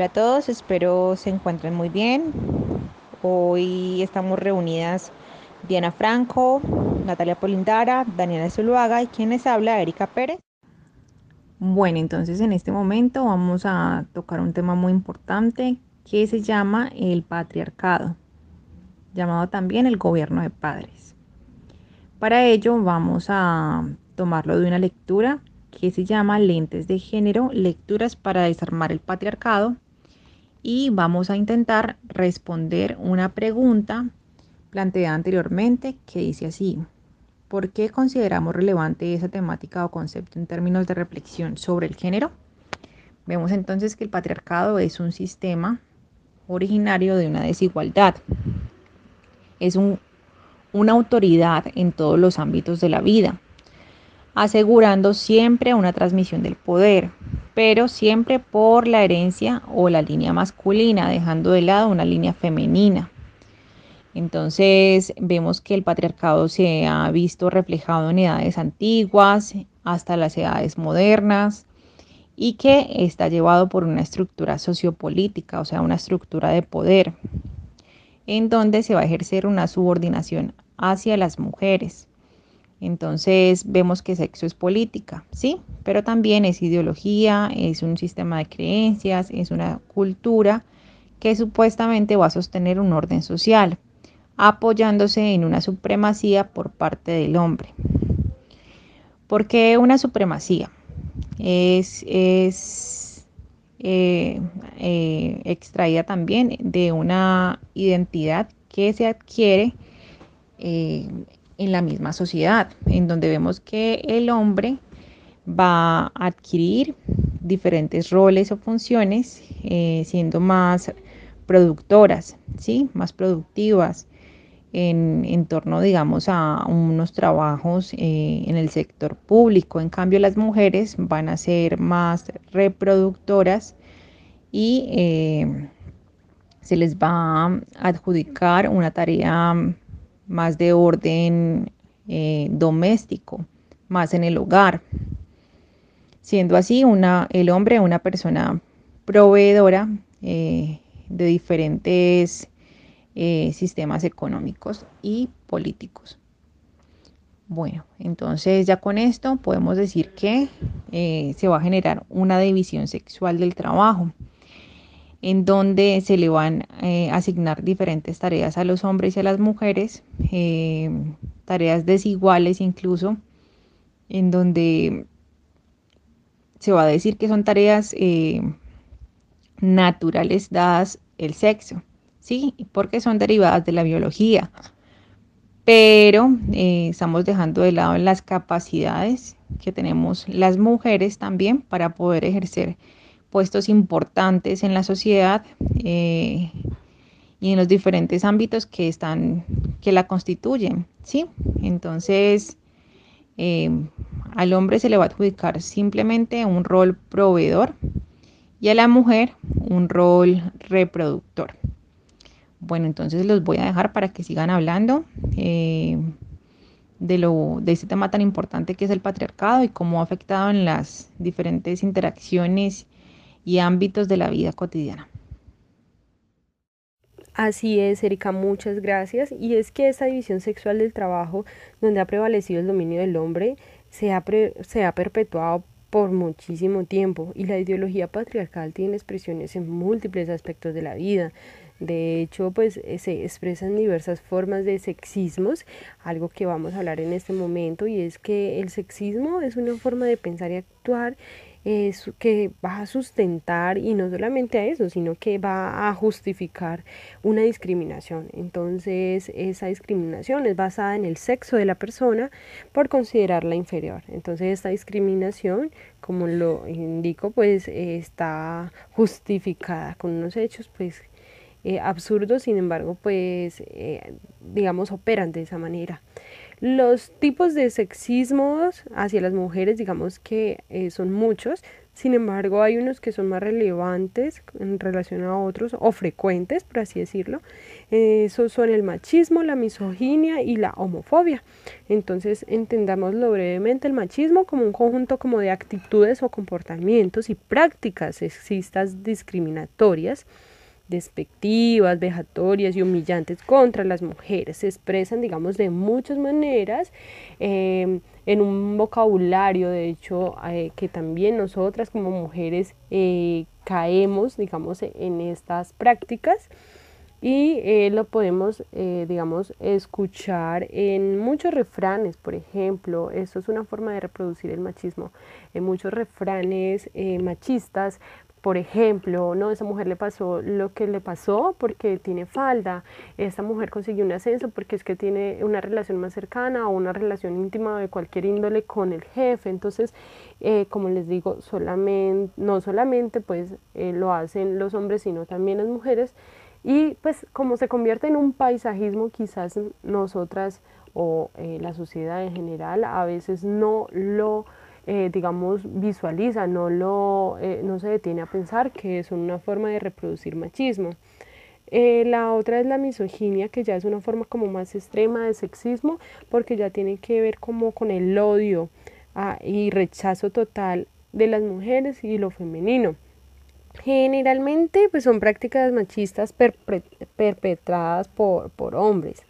Hola a todos, espero se encuentren muy bien. Hoy estamos reunidas Diana Franco, Natalia Polindara, Daniela Zuluaga y quien les habla, Erika Pérez. Bueno, entonces en este momento vamos a tocar un tema muy importante que se llama el patriarcado, llamado también el gobierno de padres. Para ello vamos a tomarlo de una lectura que se llama Lentes de Género, Lecturas para desarmar el patriarcado. Y vamos a intentar responder una pregunta planteada anteriormente que dice así. ¿Por qué consideramos relevante esa temática o concepto en términos de reflexión sobre el género? Vemos entonces que el patriarcado es un sistema originario de una desigualdad. Es un, una autoridad en todos los ámbitos de la vida asegurando siempre una transmisión del poder, pero siempre por la herencia o la línea masculina, dejando de lado una línea femenina. Entonces vemos que el patriarcado se ha visto reflejado en edades antiguas hasta las edades modernas y que está llevado por una estructura sociopolítica, o sea, una estructura de poder, en donde se va a ejercer una subordinación hacia las mujeres. Entonces vemos que sexo es política, ¿sí? Pero también es ideología, es un sistema de creencias, es una cultura que supuestamente va a sostener un orden social, apoyándose en una supremacía por parte del hombre. ¿Por qué una supremacía? Es, es eh, eh, extraída también de una identidad que se adquiere eh, en la misma sociedad, en donde vemos que el hombre va a adquirir diferentes roles o funciones, eh, siendo más productoras, ¿sí? más productivas en, torno, digamos, a unos trabajos eh, en el sector público. En cambio, las mujeres van a ser más reproductoras y eh, se les va a adjudicar una tarea más de orden eh, doméstico, más en el hogar. Siendo así, el hombre una persona proveedora eh, de diferentes eh, sistemas económicos y políticos. Bueno, entonces ya con esto podemos decir que se va a generar una división sexual del trabajo en donde se le van a eh, asignar diferentes tareas a los hombres y a las mujeres, eh, tareas desiguales incluso, en donde se va a decir que son tareas eh, naturales dadas el sexo, ¿sí? Porque son derivadas de la biología. Pero estamos dejando de lado las capacidades que tenemos las mujeres también para poder ejercer puestos importantes en la sociedad eh, y en los diferentes ámbitos que están que la constituyen sí entonces eh, al hombre se le va a adjudicar simplemente un rol proveedor y a la mujer un rol reproductor. Bueno entonces los voy a dejar para que sigan hablando eh, de, lo, de este tema tan importante que es el patriarcado y cómo ha afectado en las diferentes interacciones y ámbitos de la vida cotidiana. Así es, Erika, muchas gracias. Y es que esa división sexual del trabajo, donde ha prevalecido el dominio del hombre, se ha, se ha perpetuado por muchísimo tiempo y la ideología patriarcal tiene expresiones en múltiples aspectos de la vida. De hecho, pues eh, se expresan diversas formas de sexismos, algo que vamos a hablar en este momento, y es que el sexismo es una forma de pensar y actuar es que va a sustentar y no solamente a eso, sino que va a justificar una discriminación. Entonces, esa discriminación es basada en el sexo de la persona por considerarla inferior. Entonces, esta discriminación, como lo indico, pues está justificada con unos hechos, pues eh, absurdos, sin embargo, pues, eh, digamos, operan de esa manera. Los tipos de sexismos hacia las mujeres, digamos que eh, son muchos, Sin embargo, hay unos que son más relevantes en relación a otros o frecuentes, por así decirlo. Esos son el machismo, la misoginia y la homofobia. Entonces, entendámoslo brevemente, el machismo como un conjunto como de actitudes o comportamientos y prácticas sexistas discriminatorias despectivas, vejatorias y humillantes contra las mujeres. Se expresan, digamos, de muchas maneras, em, en un vocabulario, de hecho, eh, que también nosotras como mujeres eh, caemos, digamos, en estas prácticas y eh, lo podemos, digamos, escuchar en muchos refranes, por ejemplo, esto es una forma de reproducir el machismo, en muchos refranes machistas por ejemplo, no, esa mujer le pasó lo que le pasó porque tiene falda, esta mujer consiguió un ascenso porque es que tiene una relación más cercana o una relación íntima de cualquier índole con el jefe. Entonces, eh, como les digo, solamente, no solamente pues eh, lo hacen los hombres, sino también las mujeres. Y pues como se convierte en un paisajismo, quizás nosotras o eh, la sociedad en general a veces no lo eh, digamos, visualiza, no, lo, eh, no se detiene a pensar que es una forma de reproducir machismo. Eh, la otra es la misoginia, que ya es una forma como más extrema de sexismo, porque ya tiene que ver como con el odio ah, y rechazo total de las mujeres y lo femenino. Generalmente pues son prácticas machistas perpetradas por, por hombres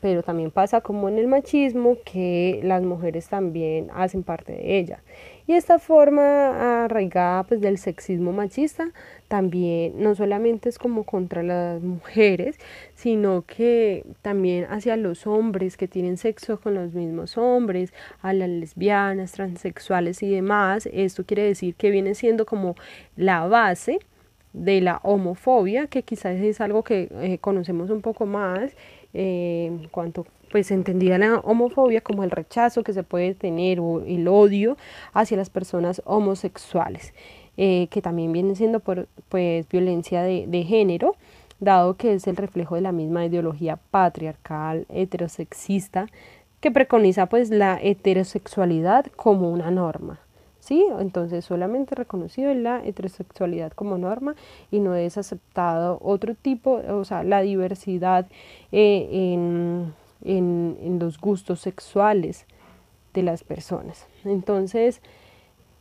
pero también pasa como en el machismo que las mujeres también hacen parte de ella. Y esta forma arraigada pues del sexismo machista también no solamente es como contra las mujeres, sino que también hacia los hombres que tienen sexo con los mismos hombres, a las lesbianas, transexuales y demás. Esto quiere decir que viene siendo como la base de la homofobia, que quizás es algo que eh, conocemos un poco más en eh, cuanto pues entendida la homofobia como el rechazo que se puede tener o el odio hacia las personas homosexuales, eh, que también viene siendo pues violencia de, de género, dado que es el reflejo de la misma ideología patriarcal, heterosexista, que preconiza pues la heterosexualidad como una norma. ¿Sí? Entonces solamente reconocido la heterosexualidad como norma y no es aceptado otro tipo, o sea, la diversidad eh, en, en, los gustos sexuales de las personas. Entonces,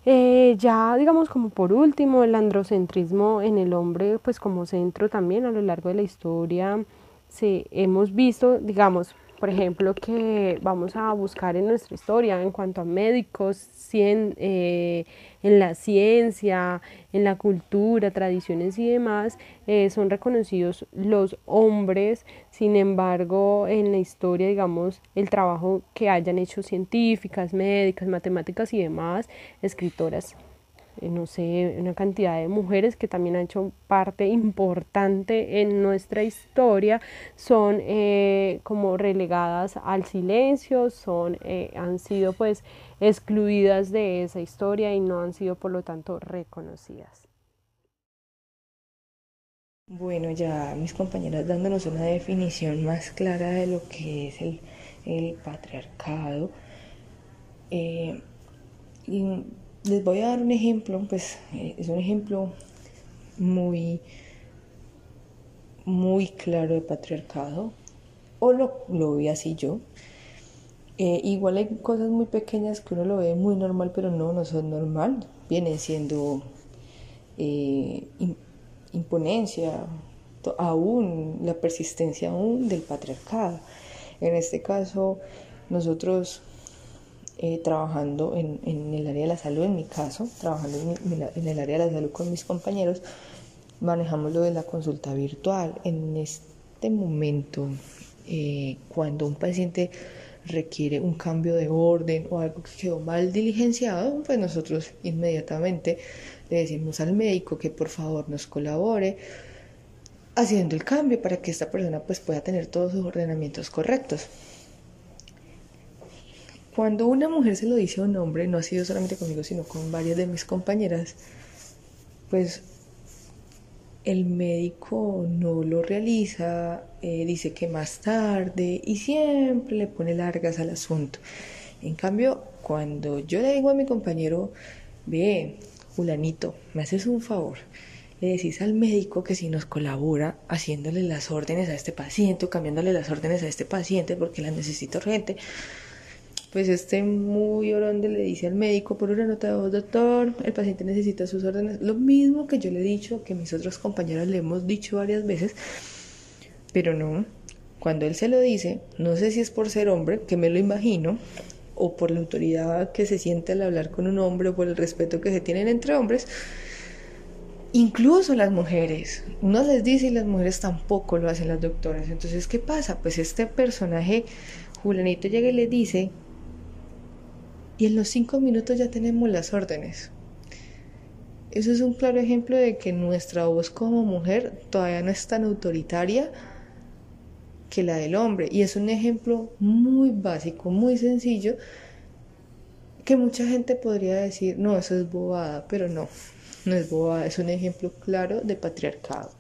eh, ya digamos como por último, el androcentrismo en el hombre, pues como centro también a lo largo de la historia, se, hemos visto, digamos, por ejemplo, que vamos a buscar en nuestra historia en cuanto a médicos, eh, en la ciencia, en la cultura, tradiciones y demás, eh, son reconocidos los hombres, sin embargo, en la historia, digamos, el trabajo que hayan hecho científicas, médicas, matemáticas y demás, escritoras no sé, una cantidad de mujeres que también han hecho parte importante en nuestra historia, son eh, como relegadas al silencio, son, eh, han sido pues excluidas de esa historia y no han sido por lo tanto reconocidas. Bueno, ya mis compañeras dándonos una definición más clara de lo que es el, el patriarcado. Les voy a dar un ejemplo, pues eh, es un ejemplo muy, muy claro de patriarcado, o lo, lo vi así yo. Eh, igual hay cosas muy pequeñas que uno lo ve muy normal, pero no, no son normal. Vienen siendo eh, imponencia, aún la persistencia aún del patriarcado. En este caso, nosotros eh, trabajando en, el área de la salud, en mi caso, trabajando en, el área de la salud con mis compañeros, manejamos lo de la consulta virtual. En este momento, eh, cuando un paciente requiere un cambio de orden o algo que quedó mal diligenciado, pues nosotros inmediatamente le decimos al médico que por favor nos colabore haciendo el cambio para que esta persona pues pueda tener todos sus ordenamientos correctos. Cuando una mujer se lo dice a un hombre, no ha sido solamente conmigo, sino con varias de mis compañeras, pues el médico no lo realiza, eh, dice que más tarde y siempre le pone largas al asunto. En cambio, cuando yo le digo a mi compañero, ve, Julanito, ¿me haces un favor? Le decís al médico que si nos colabora haciéndole las órdenes a este paciente o cambiándole las órdenes a este paciente porque las necesito urgente, pues este muy orando le dice al médico por una nota de voz, doctor, el paciente necesita sus órdenes. Lo mismo que yo le he dicho, que mis otros compañeros le hemos dicho varias veces, pero no. Cuando él se lo dice, no sé si es por ser hombre, que me lo imagino, o por la autoridad que se siente al hablar con un hombre, o por el respeto que se tienen entre hombres, incluso las mujeres, uno les dice y las mujeres tampoco lo hacen las doctoras. Entonces, ¿qué pasa? Pues este personaje, Julianito, llega y le dice, y en los cinco minutos ya tenemos las órdenes. Eso es un claro ejemplo de que nuestra voz como mujer todavía no es tan autoritaria que la del hombre. Y es un ejemplo muy básico, muy sencillo, que mucha gente podría decir, no, eso es bobada, pero no, no es bobada, es un ejemplo claro de patriarcado.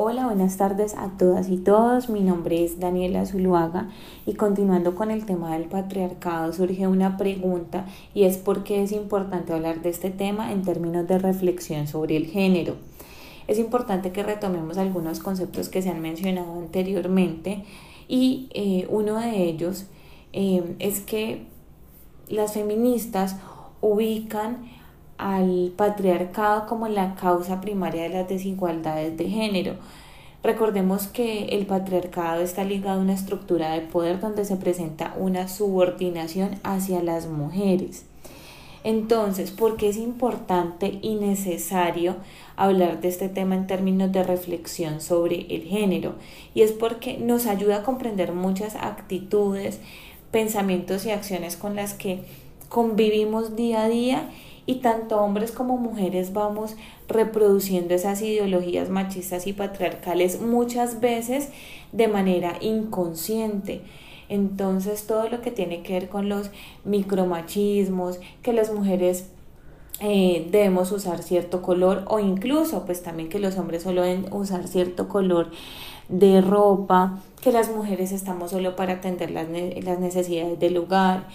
Hola, buenas tardes a todas y todos. Mi nombre es Daniela Zuluaga y continuando con el tema del patriarcado surge una pregunta y es por qué es importante hablar de este tema en términos de reflexión sobre el género. Es importante que retomemos algunos conceptos que se han mencionado anteriormente y eh, uno de ellos eh, es que las feministas ubican al patriarcado como la causa primaria de las desigualdades de género. Recordemos que el patriarcado está ligado a una estructura de poder donde se presenta una subordinación hacia las mujeres. Entonces, ¿por qué es importante y necesario hablar de este tema en términos de reflexión sobre el género? Y es porque nos ayuda a comprender muchas actitudes, pensamientos y acciones con las que convivimos día a día y tanto hombres como mujeres vamos reproduciendo esas ideologías machistas y patriarcales muchas veces de manera inconsciente. Entonces todo lo que tiene que ver con los micromachismos, que las mujeres eh, debemos usar cierto color o incluso pues también que los hombres solo deben usar cierto color de ropa, que las mujeres estamos solo para atender las, las necesidades del hogar,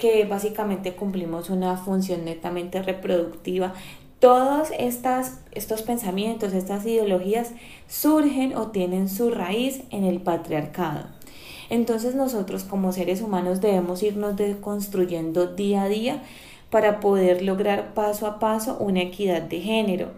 que básicamente cumplimos una función netamente reproductiva. Todos estos pensamientos, estas ideologías surgen o tienen su raíz en el patriarcado. Entonces nosotros como seres humanos debemos irnos deconstruyendo día a día para poder lograr paso a paso una equidad de género.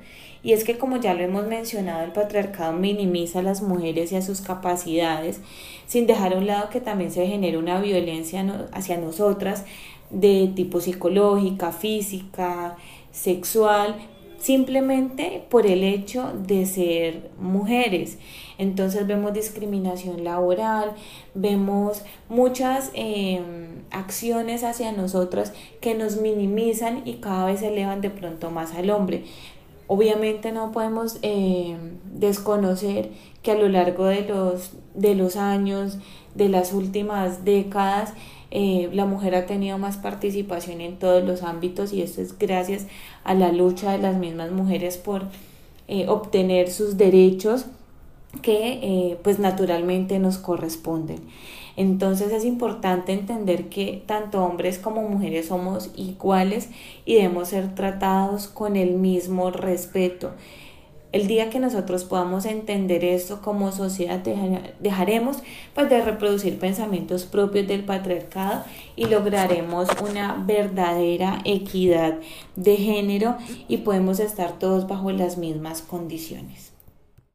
Y es que como ya lo hemos mencionado, el patriarcado minimiza a las mujeres y a sus capacidades, sin dejar a un lado que también se genera una violencia hacia nosotras de tipo psicológica, física, sexual, simplemente por el hecho de ser mujeres. Entonces vemos discriminación laboral, vemos muchas em, acciones hacia nosotras que nos minimizan y cada vez elevan de pronto más al hombre. Obviamente no podemos eh, desconocer que a lo largo de los, de los años, de las últimas décadas, eh, la mujer ha tenido más participación en todos los ámbitos y esto es gracias a la lucha de las mismas mujeres por eh, obtener sus derechos que pues naturalmente nos corresponden. Entonces es importante entender que tanto hombres como mujeres somos iguales y debemos ser tratados con el mismo respeto. El día que nosotros podamos entender esto como sociedad dejaremos pues de reproducir pensamientos propios del patriarcado y lograremos una verdadera equidad de género y podemos estar todos bajo las mismas condiciones.